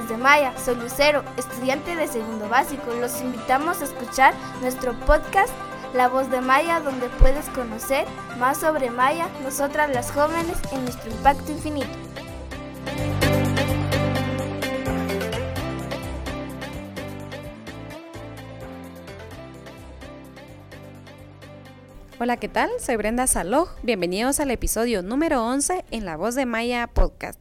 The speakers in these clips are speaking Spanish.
de Maya, soy Lucero, estudiante de segundo básico. Los invitamos a escuchar nuestro podcast La Voz de Maya, donde puedes conocer más sobre Maya, nosotras las jóvenes, en nuestro impacto infinito. Hola, ¿qué tal? Soy Brenda Saloj. Bienvenidos al episodio número 11 en La Voz de Maya Podcast.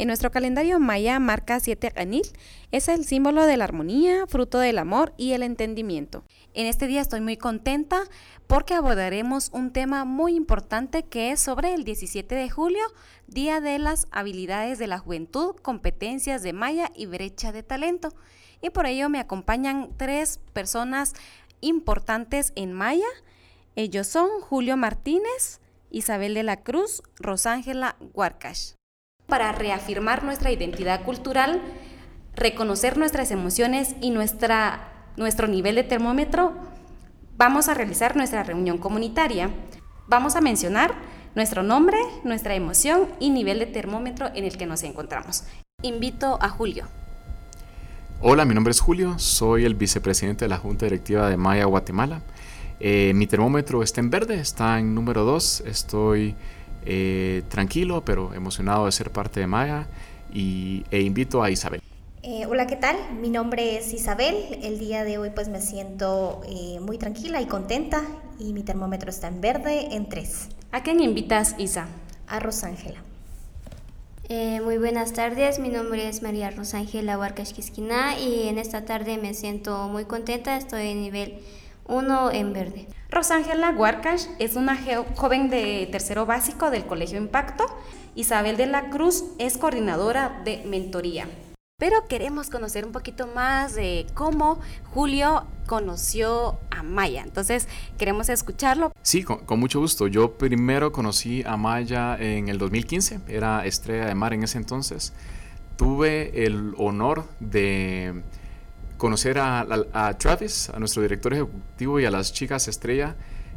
En nuestro calendario maya marca 7 Anil, es el símbolo de la armonía, fruto del amor y el entendimiento. En este día estoy muy contenta porque abordaremos un tema muy importante que es sobre el 17 de julio, Día de las Habilidades de la Juventud, Competencias de Maya y Brecha de Talento. Y por ello me acompañan tres personas importantes en Maya ellos son Julio Martínez, Isabel de la Cruz, Rosángela Huarcash. Para reafirmar nuestra identidad cultural, reconocer nuestras emociones y nuestra, nuestro nivel de termómetro, vamos a realizar nuestra reunión comunitaria. Vamos a mencionar nuestro nombre, nuestra emoción y nivel de termómetro en el que nos encontramos. Invito a Julio. Hola, mi nombre es Julio, soy el vicepresidente de la Junta Directiva de Maya Guatemala. Eh, mi termómetro está en verde, está en número 2. Estoy eh, tranquilo, pero emocionado de ser parte de Maya y, e invito a Isabel. Eh, hola, ¿qué tal? Mi nombre es Isabel. El día de hoy pues me siento muy tranquila y contenta y mi termómetro está en verde en 3. ¿A quién invitas, Isa? A Rosángela. muy buenas tardes, mi nombre es María Rosángela Huarcas y en esta tarde me siento muy contenta, estoy en nivel uno en verde. Rosángela Huarcash es una joven de tercero básico del Colegio Impacto. Isabel de la Cruz es coordinadora de mentoría. Pero queremos conocer un poquito más de cómo Julio conoció a Maya. Entonces, queremos escucharlo. Sí, con, con, mucho gusto. Yo primero conocí a Maya en el 2015. Era estrella de mar en ese entonces. Tuve el honor de conocer a, Travis, a nuestro director ejecutivo y a las chicas estrella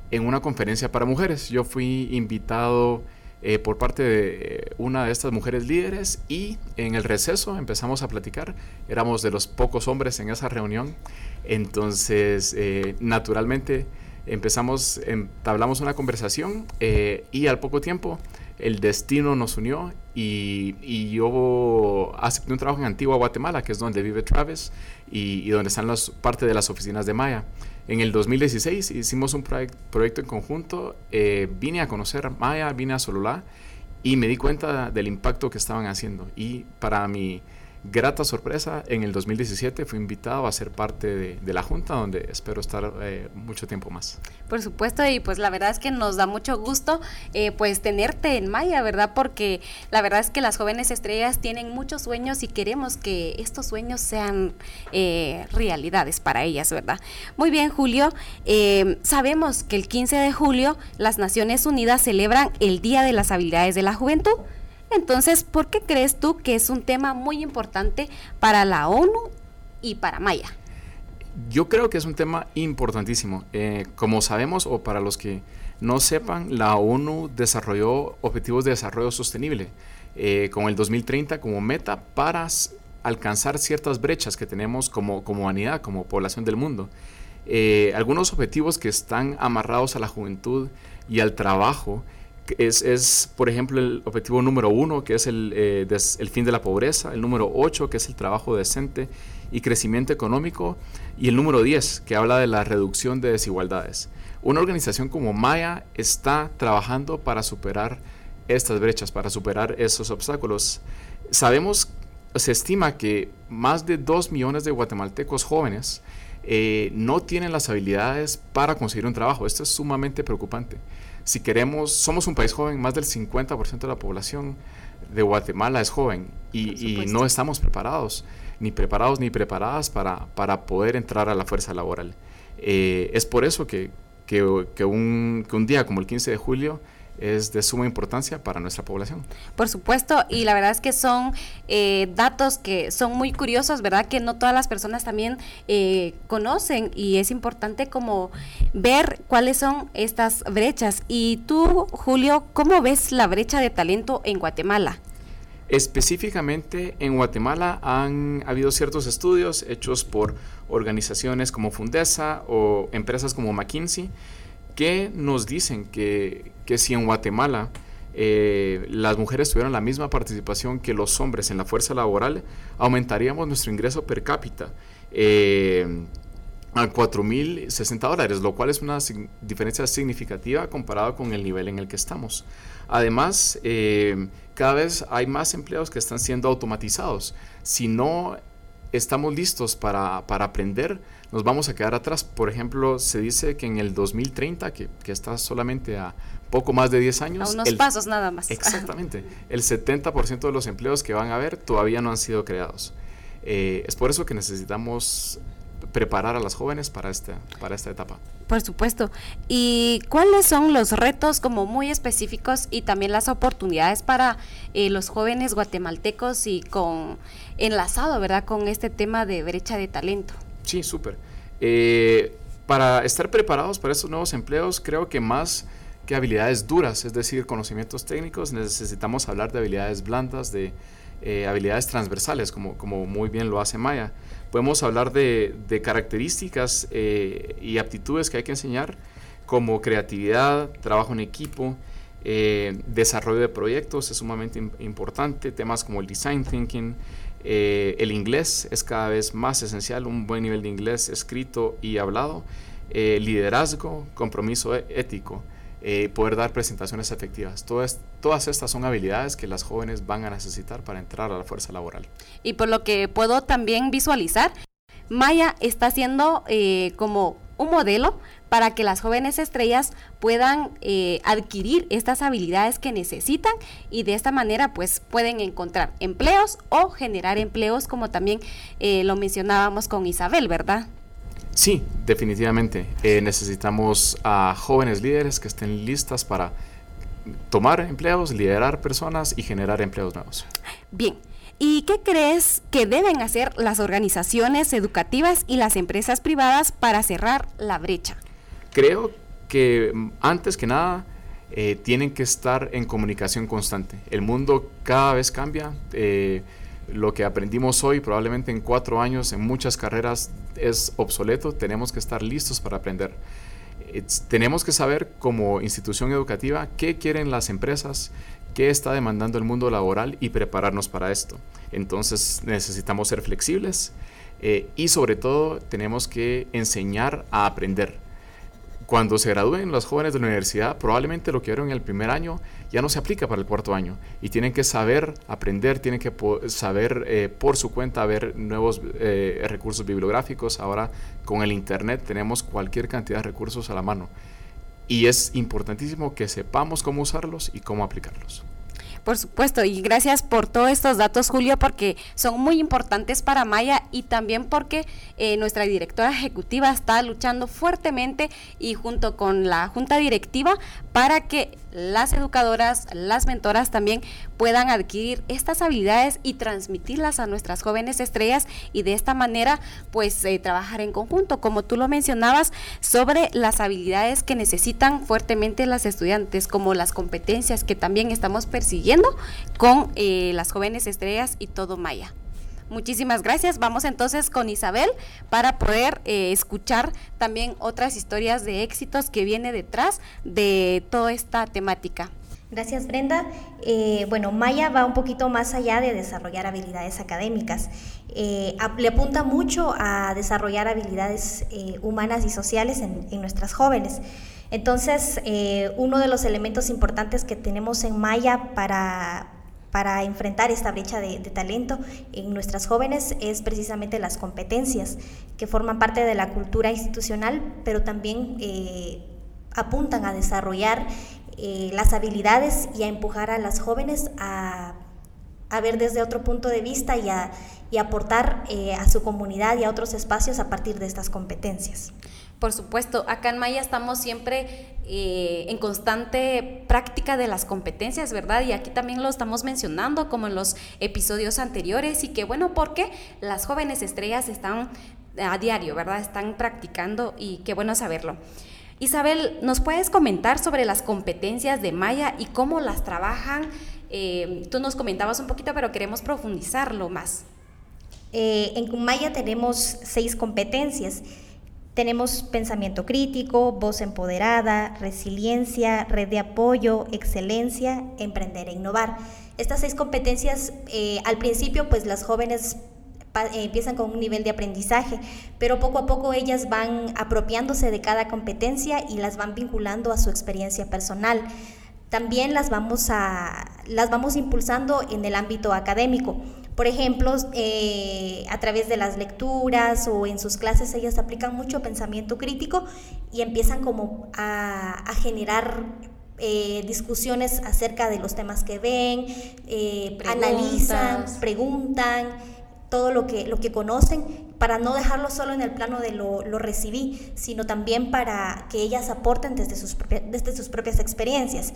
en una conferencia para mujeres. Yo fui invitado eh, por parte de una de estas mujeres líderes y en el receso empezamos a platicar. Éramos de los pocos hombres en esa reunión. Entonces, eh, naturalmente, empezamos, entablamos una conversación eh, y al poco tiempo el destino nos unió y, y, yo acepté un trabajo en Antigua Guatemala, que es donde vive Travis y, donde están las, parte de las oficinas de Maya. En el 2016 hicimos un proyecto en conjunto, eh, vine a conocer Maya, vine a Sololá y me di cuenta del impacto que estaban haciendo. Y para mi grata sorpresa, en el 2017 fui invitado a ser parte de, la Junta, donde espero estar eh, mucho tiempo más. Por supuesto, y pues la verdad es que nos da mucho gusto eh, pues tenerte en Maya, ¿verdad? Porque la verdad es que las jóvenes estrellas tienen muchos sueños y queremos que estos sueños sean eh, realidades para ellas, ¿verdad? Muy bien, Julio. sabemos que el 15 de julio las Naciones Unidas celebran el Día de las Habilidades de la Juventud. Entonces, ¿por qué crees tú que es un tema muy importante para la ONU y para Maya? Yo creo que es un tema importantísimo. Eh, como sabemos, o para los que no sepan, la ONU desarrolló objetivos de desarrollo sostenible eh, con el 2030 como meta para alcanzar ciertas brechas que tenemos como, como humanidad, como población del mundo. Eh, algunos objetivos que están amarrados a la juventud y al trabajo es, por ejemplo, el objetivo número uno, que es el, eh, el, fin de la pobreza, el número ocho, que es el trabajo decente y crecimiento económico, y el número diez, que habla de la reducción de desigualdades. Una organización como Maya está trabajando para superar estas brechas, para superar esos obstáculos. Sabemos, se estima que más de dos millones de guatemaltecos jóvenes eh, no tienen las habilidades para conseguir un trabajo. Esto es sumamente preocupante si queremos, somos un país joven, más del 50% de la población de Guatemala es joven y, no estamos preparados, ni preparados ni preparadas para, para poder entrar a la fuerza laboral. Eh, es por eso que, que, un, que un día como el 15 de julio es de suma importancia para nuestra población. Por supuesto, y la verdad es que son eh, datos que son muy curiosos, ¿verdad? Que no todas las personas también eh, conocen y es importante como ver cuáles son estas brechas. Y tú, Julio, ¿cómo ves la brecha de talento en Guatemala? Específicamente en Guatemala han habido ciertos estudios hechos por organizaciones como Fundesa o empresas como McKinsey que nos dicen que, que si en Guatemala eh, las mujeres tuvieran la misma participación que los hombres en la fuerza laboral, aumentaríamos nuestro ingreso per cápita. Eh, a 4.060 dólares, lo cual es una diferencia significativa comparado con el nivel en el que estamos. Además, eh, cada vez hay más empleos que están siendo automatizados. Si no estamos listos para, para, aprender, nos vamos a quedar atrás. Por ejemplo, se dice que en el 2030, que, que está solamente a poco más de 10 años... A unos pasos nada más. Exactamente. el 70% de los empleos que van a haber todavía no han sido creados. Eh, es por eso que necesitamos preparar a las jóvenes para esta, para esta etapa. Por supuesto. ¿Y cuáles son los retos como muy específicos y también las oportunidades para eh, los jóvenes guatemaltecos y con enlazado, ¿verdad?, con este tema de brecha de talento. Sí, súper. Eh, para estar preparados para estos nuevos empleos, creo que más que habilidades duras, es decir, conocimientos técnicos, necesitamos hablar de habilidades blandas, de eh, habilidades transversales, como, como muy bien lo hace Maya. Podemos hablar de, características eh, y aptitudes que hay que enseñar, como creatividad, trabajo en equipo, eh, desarrollo de proyectos es sumamente importante, temas como el design thinking, el inglés es cada vez más esencial, un buen nivel de inglés escrito y hablado, liderazgo, compromiso ético. Eh, poder dar presentaciones efectivas. Todas, todas estas son habilidades que las jóvenes van a necesitar para entrar a la fuerza laboral. Y por lo que puedo también visualizar, Maya está siendo eh, como un modelo para que las jóvenes estrellas puedan eh, adquirir estas habilidades que necesitan y de esta manera pues pueden encontrar empleos o generar empleos como también lo mencionábamos con Isabel, ¿verdad? Sí, definitivamente. Eh, necesitamos a jóvenes líderes que estén listas para tomar empleos, liderar personas y generar empleos nuevos. Bien. ¿Y qué crees que deben hacer las organizaciones educativas y las empresas privadas para cerrar la brecha? Creo que mm, antes que nada eh, tienen que estar en comunicación constante. El mundo cada vez cambia. Eh, lo que aprendimos hoy probablemente en cuatro años en muchas carreras es obsoleto, tenemos que estar listos para aprender. tenemos que saber como institución educativa qué quieren las empresas, qué está demandando el mundo laboral y prepararnos para esto. Entonces necesitamos ser flexibles eh, y sobre todo tenemos que enseñar a aprender cuando se gradúen los jóvenes de la universidad, probablemente lo que vieron en el primer año ya no se aplica para el cuarto año y tienen que saber aprender, tienen que saber eh, por su cuenta ver nuevos eh, recursos bibliográficos. Ahora con el Internet tenemos cualquier cantidad de recursos a la mano y es importantísimo que sepamos cómo usarlos y cómo aplicarlos. Por supuesto, y gracias por todos estos datos, Julio, porque son muy importantes para Maya y también porque eh, nuestra directora ejecutiva está luchando fuertemente y junto con la junta directiva para que las educadoras, las mentoras también puedan adquirir estas habilidades y transmitirlas a nuestras jóvenes estrellas y de esta manera pues eh, trabajar en conjunto, como tú lo mencionabas, sobre las habilidades que necesitan fuertemente las estudiantes, como las competencias que también estamos persiguiendo con eh, las jóvenes estrellas y todo Maya. Muchísimas gracias. Vamos entonces con Isabel para poder eh, escuchar también otras historias de éxitos que viene detrás de toda esta temática. Gracias Brenda. Eh, bueno, Maya va un poquito más allá de desarrollar habilidades académicas. Eh, le apunta mucho a desarrollar habilidades humanas y sociales en, nuestras jóvenes. Entonces, uno de los elementos importantes que tenemos en Maya para, para enfrentar esta brecha de, talento en nuestras jóvenes es precisamente las competencias que forman parte de la cultura institucional, pero también eh, apuntan a desarrollar eh, las habilidades y a empujar a las jóvenes a, ver desde otro punto de vista y a, aportar eh, a su comunidad y a otros espacios a partir de estas competencias. Por supuesto, acá en Maya estamos siempre eh, en constante práctica de las competencias, ¿verdad? Y aquí también lo estamos mencionando como en los episodios anteriores y que bueno, porque las jóvenes estrellas están a diario, ¿verdad? Están practicando y qué bueno saberlo. Isabel, ¿nos puedes comentar sobre las competencias de Maya y cómo las trabajan Eh, tú nos comentabas un poquito, pero queremos profundizarlo más. Eh, en Maya tenemos seis competencias. Tenemos pensamiento crítico, voz empoderada, resiliencia, red de apoyo, excelencia, emprender e innovar. Estas seis competencias, eh, al principio, pues las jóvenes empiezan con un nivel de aprendizaje, pero poco a poco ellas van apropiándose de cada competencia y las van vinculando a su experiencia personal. También las vamos, a, las vamos impulsando en el ámbito académico. Por ejemplo, eh, a través de las lecturas o en sus clases ellas aplican mucho pensamiento crítico y empiezan como a, generar eh, discusiones acerca de los temas que ven, eh, analizan, preguntan todo lo que, lo que conocen para no dejarlo solo en el plano de lo, lo recibí, sino también para que ellas aporten desde sus, desde sus propias experiencias.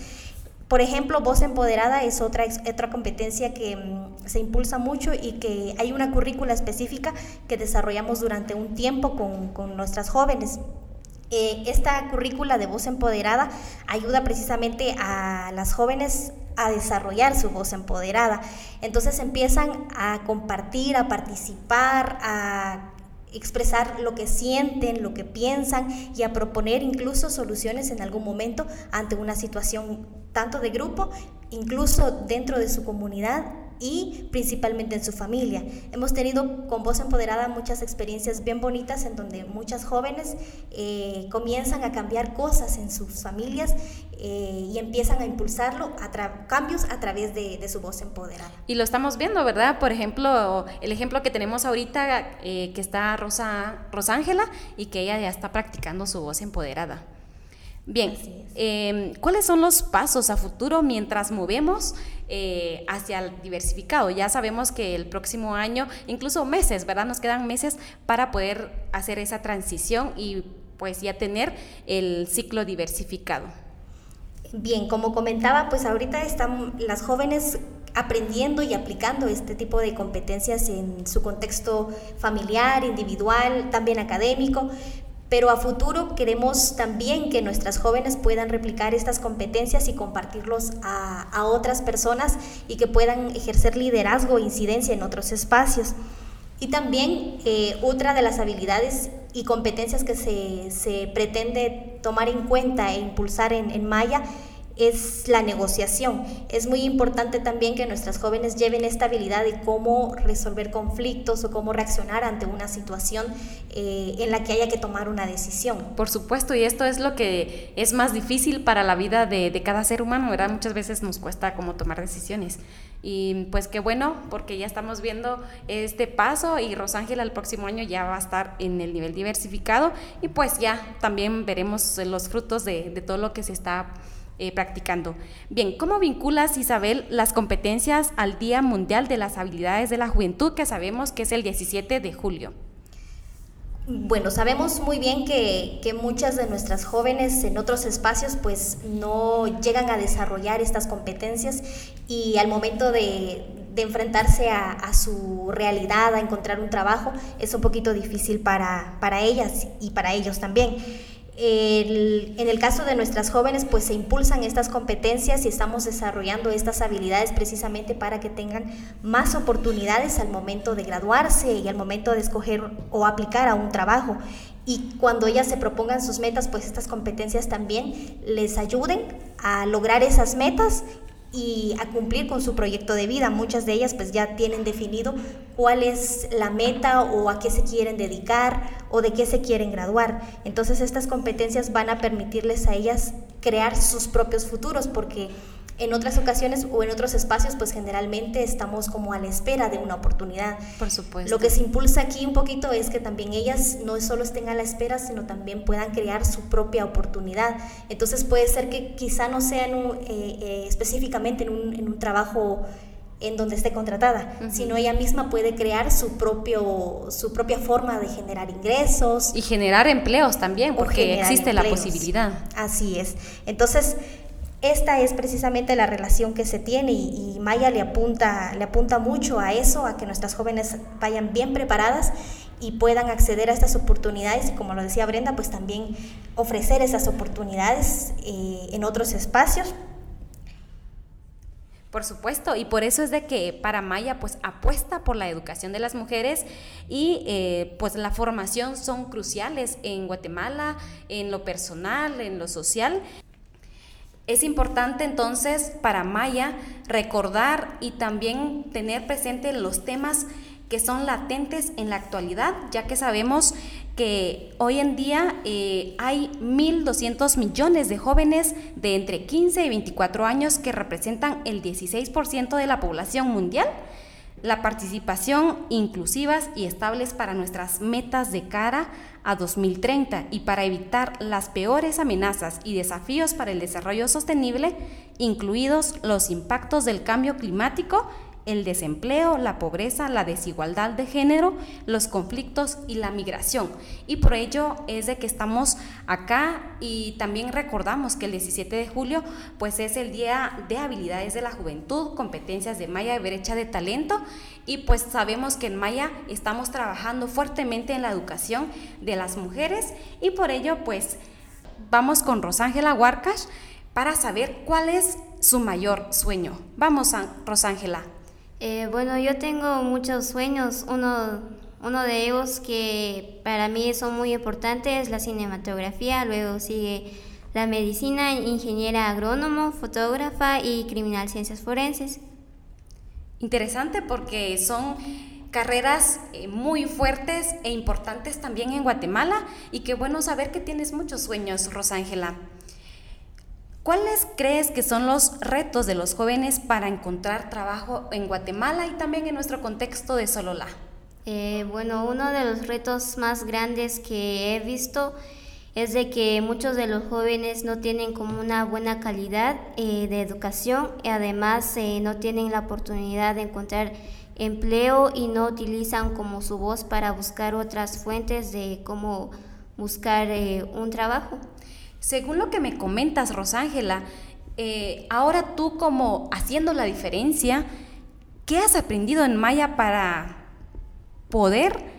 Por ejemplo, voz empoderada es otra, otra competencia que mm, se impulsa mucho y que hay una currícula específica que desarrollamos durante un tiempo con, con nuestras jóvenes. Eh, esta currícula de voz empoderada ayuda precisamente a las jóvenes a desarrollar su voz empoderada. Entonces empiezan a compartir, a participar, a expresar lo que sienten, lo que piensan y a proponer incluso soluciones en algún momento ante una situación tanto de grupo, incluso dentro de su comunidad y principalmente en su familia. Hemos tenido con Voz Empoderada muchas experiencias bien bonitas en donde muchas jóvenes eh, comienzan a cambiar cosas en sus familias eh, y empiezan a impulsarlo, a cambios a través de, su voz empoderada. Y lo estamos viendo, ¿verdad? Por ejemplo, el ejemplo que tenemos ahorita, eh, que está Rosa, Rosángela y que ella ya está practicando su voz empoderada. Bien, em, ¿cuáles son los pasos a futuro mientras movemos eh, hacia el diversificado? Ya sabemos que el próximo año, incluso meses, ¿verdad? Nos quedan meses para poder hacer esa transición y pues ya tener el ciclo diversificado. Bien, como comentaba, pues ahorita están las jóvenes aprendiendo y aplicando este tipo de competencias en su contexto familiar, individual, también académico, pero a futuro queremos también que nuestras jóvenes puedan replicar estas competencias y compartirlos a, otras personas y que puedan ejercer liderazgo e incidencia en otros espacios. Y también eh, otra de las habilidades y competencias que se, pretende tomar en cuenta e impulsar en Maya es la negociación. Es muy importante también que nuestras jóvenes lleven esta habilidad de cómo resolver conflictos o cómo reaccionar ante una situación eh, en la que haya que tomar una decisión. Por supuesto, y esto es lo que es más difícil para la vida de, de cada ser humano, ¿verdad? Muchas veces nos cuesta como tomar decisiones. Y pues qué bueno, porque ya estamos viendo este paso y Rosángela el próximo año ya va a estar en el nivel diversificado y pues ya también veremos los frutos de, de todo lo que se está eh, practicando. Bien, ¿cómo vinculas, Isabel, las competencias al Día Mundial de las Habilidades de la Juventud, que sabemos que es el 17 de julio? Bueno, sabemos muy bien que, muchas de nuestras jóvenes en otros espacios pues no llegan a desarrollar estas competencias y al momento de, enfrentarse a, su realidad, a encontrar un trabajo, es un poquito difícil para, para ellas y para ellos también en el caso de nuestras jóvenes, pues se impulsan estas competencias y estamos desarrollando estas habilidades precisamente para que tengan más oportunidades al momento de graduarse y al momento de escoger o aplicar a un trabajo. Y cuando ellas se propongan sus metas, pues estas competencias también les ayuden a lograr esas metas y a cumplir con su proyecto de vida. Muchas de ellas pues ya tienen definido cuál es la meta o a qué se quieren dedicar o de qué se quieren graduar. Entonces estas competencias van a permitirles a ellas crear sus propios futuros porque en otras ocasiones o en otros espacios, pues generalmente estamos como a la espera de una oportunidad. Por supuesto. Lo que se impulsa aquí un poquito es que también ellas no solo estén a la espera, sino también puedan crear su propia oportunidad. Entonces puede ser que quizá no sean eh, eh, específicamente en un, en un trabajo en donde esté contratada, sino ella misma puede crear su propio su propia forma de generar ingresos y generar empleos también, porque existe la posibilidad. Así es. Entonces, esta es precisamente la relación que se tiene y, Maya le apunta, le apunta mucho a eso, a que nuestras jóvenes vayan bien preparadas y puedan acceder a estas oportunidades y como lo decía Brenda, pues también ofrecer esas oportunidades eh, en otros espacios Por supuesto, y por eso es de que para Maya pues apuesta por la educación de las mujeres y eh, pues la formación son cruciales en Guatemala, en lo personal, en lo social. Es importante entonces para Maya recordar y también tener presente los temas que son latentes en la actualidad, ya que sabemos que hoy en día eh, hay 1.200 millones de jóvenes de entre 15 y 24 años que representan el 16% de la población mundial. La participación inclusivas y estables para nuestras metas de cara a 2030 y para evitar las peores amenazas y desafíos para el desarrollo sostenible, incluidos los impactos del cambio climático el desempleo, la pobreza, la desigualdad de género, los conflictos y la migración. Y por ello es de que estamos acá y también recordamos que el 17 de julio pues es el Día de Habilidades de la Juventud, competencias de Maya y brecha de talento y pues sabemos que en Maya estamos trabajando fuertemente en la educación de las mujeres y por ello pues vamos con Rosángela Huarcash para saber cuál es su mayor sueño. Vamos, Rosángela. Eh, bueno, yo tengo muchos sueños. Uno, uno de ellos que para mí son muy importantes es la cinematografía, luego sigue la medicina, ingeniera agrónomo, fotógrafa y criminal ciencias forenses. Interesante porque son carreras eh, muy fuertes e importantes también en Guatemala y qué bueno saber que tienes muchos sueños, Rosángela. ¿Cuáles crees que son los retos de los jóvenes para encontrar trabajo en Guatemala y también en nuestro contexto de Solola? Eh, bueno, uno de los retos más grandes que he visto es de que muchos de los jóvenes no tienen como una buena calidad eh, de educación y además eh, no tienen la oportunidad de encontrar empleo y no utilizan como su voz para buscar otras fuentes de cómo buscar un trabajo. Según lo que me comentas, Rosángela, eh, ahora tú como haciendo la diferencia, ¿qué has aprendido en Maya para poder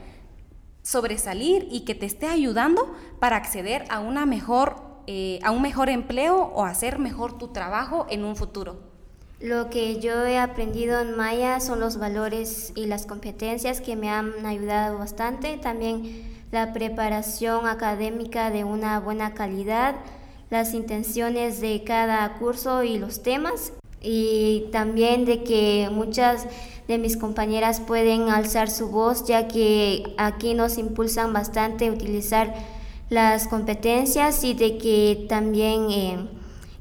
sobresalir y que te esté ayudando para acceder a una mejor, eh, a un mejor empleo o hacer mejor tu trabajo en un futuro? Lo que yo he aprendido en Maya son los valores y las competencias que me han ayudado bastante. También la preparación académica de una buena calidad, las intenciones de cada curso y los temas y también de que muchas de mis compañeras pueden alzar su voz ya que aquí nos impulsan bastante a utilizar las competencias y de que también eh,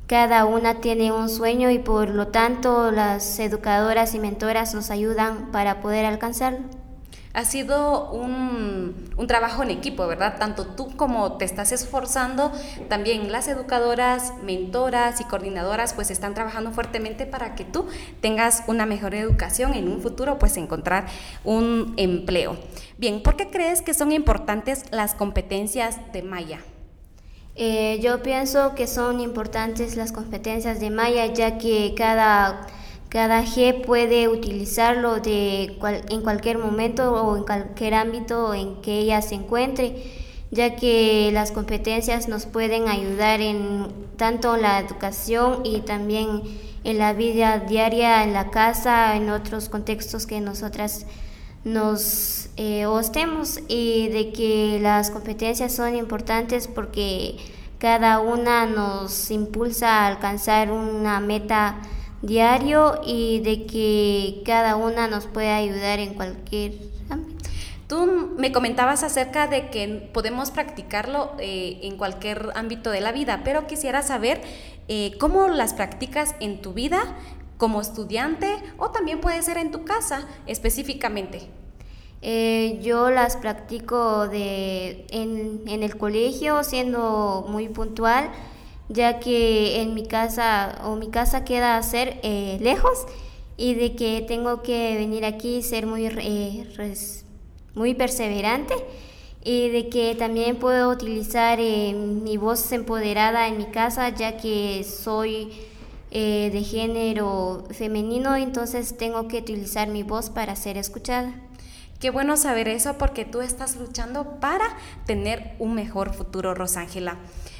cada una tiene un sueño y por lo tanto las educadoras y mentoras nos ayudan para poder alcanzarlo ha sido un, trabajo en equipo, ¿verdad? Tanto tú como te estás esforzando, también las educadoras, mentoras y coordinadoras pues están trabajando fuertemente para que tú tengas una mejor educación en un futuro, pues encontrar un empleo. Bien, ¿por qué crees que son importantes las competencias de Maya? Eh, yo pienso que son importantes las competencias de Maya ya que cada cada G puede utilizarlo de en cualquier momento o en cualquier ámbito en que ella se encuentre, ya que las competencias nos pueden ayudar en tanto en la educación y también en la vida diaria, en la casa, en otros contextos que nosotras nos eh, ostemos y de que las competencias son importantes porque cada una nos impulsa a alcanzar una meta diario y de que cada una nos puede ayudar en cualquier ámbito. Tú me comentabas acerca de que podemos practicarlo eh, en cualquier ámbito de la vida, pero quisiera saber eh, cómo las practicas en tu vida como estudiante o también puede ser en tu casa específicamente. Eh, yo las practico de, en, en el colegio siendo muy puntual ya que en mi casa o mi casa queda ser eh, lejos y de que tengo que venir aquí y ser muy, eh, muy perseverante y de que también puedo utilizar eh, mi voz empoderada en mi casa ya que soy de género femenino, entonces tengo que utilizar mi voz para ser escuchada. Qué bueno saber eso porque tú estás luchando para tener un mejor futuro, Rosángela.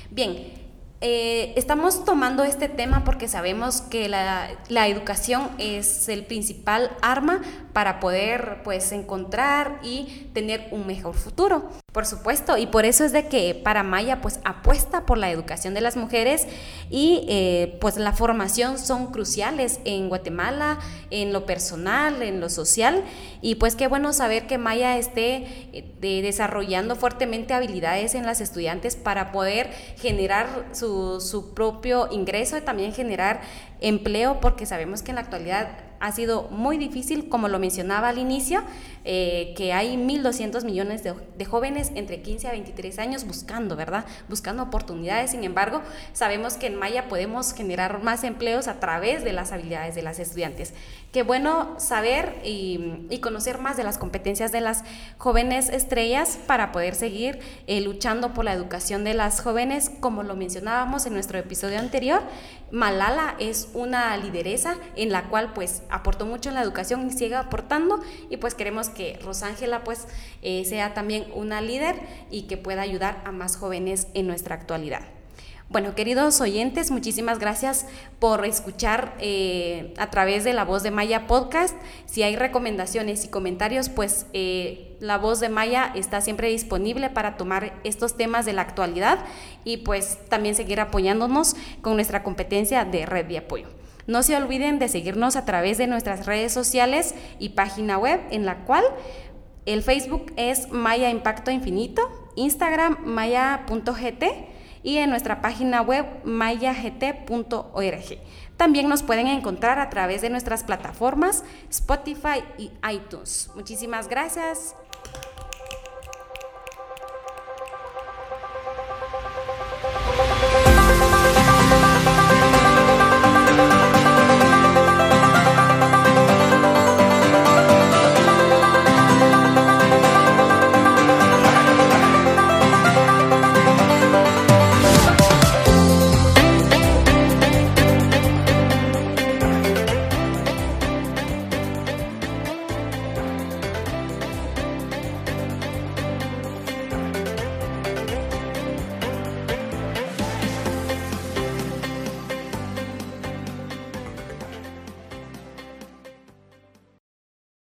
Bien, Eh, estamos tomando este tema porque sabemos que la, la, educación es el principal arma para poder pues encontrar y tener un mejor futuro. Por supuesto, y por eso es de que para Maya pues apuesta por la educación de las mujeres y eh, pues la formación son cruciales en Guatemala, en lo personal, en lo social. Y pues qué bueno saber que Maya esté eh, desarrollando fuertemente habilidades en las estudiantes para poder generar su, su propio ingreso y también generar empleo porque sabemos que en la actualidad ha sido muy difícil, como lo mencionaba al inicio, eh, que hay 1.200 millones de, jóvenes entre 15 a 23 años buscando, ¿verdad? Buscando oportunidades. Sin embargo, sabemos que en Maya podemos generar más empleos a través de las habilidades de las estudiantes. Qué bueno saber y, conocer más de las competencias de las jóvenes estrellas para poder seguir eh, luchando por la educación de las jóvenes, como lo mencionábamos en nuestro episodio anterior. Malala es una lideresa en la cual pues aportó mucho en la educación y sigue aportando y pues queremos que Rosángela pues eh, sea también una líder y que pueda ayudar a más jóvenes en nuestra actualidad. Bueno, queridos oyentes, muchísimas gracias por escuchar eh, a través de la voz de Maya podcast. Si hay recomendaciones y comentarios, pues eh, la voz de Maya está siempre disponible para tomar estos temas de la actualidad y pues también seguir apoyándonos con nuestra competencia de red de apoyo. No se olviden de seguirnos a través de nuestras redes sociales y página web en la cual el Facebook es Maya Impacto Infinito, Instagram maya.gt y en nuestra página web mayagt.org. También nos pueden encontrar a través de nuestras plataformas Spotify y iTunes. Muchísimas gracias.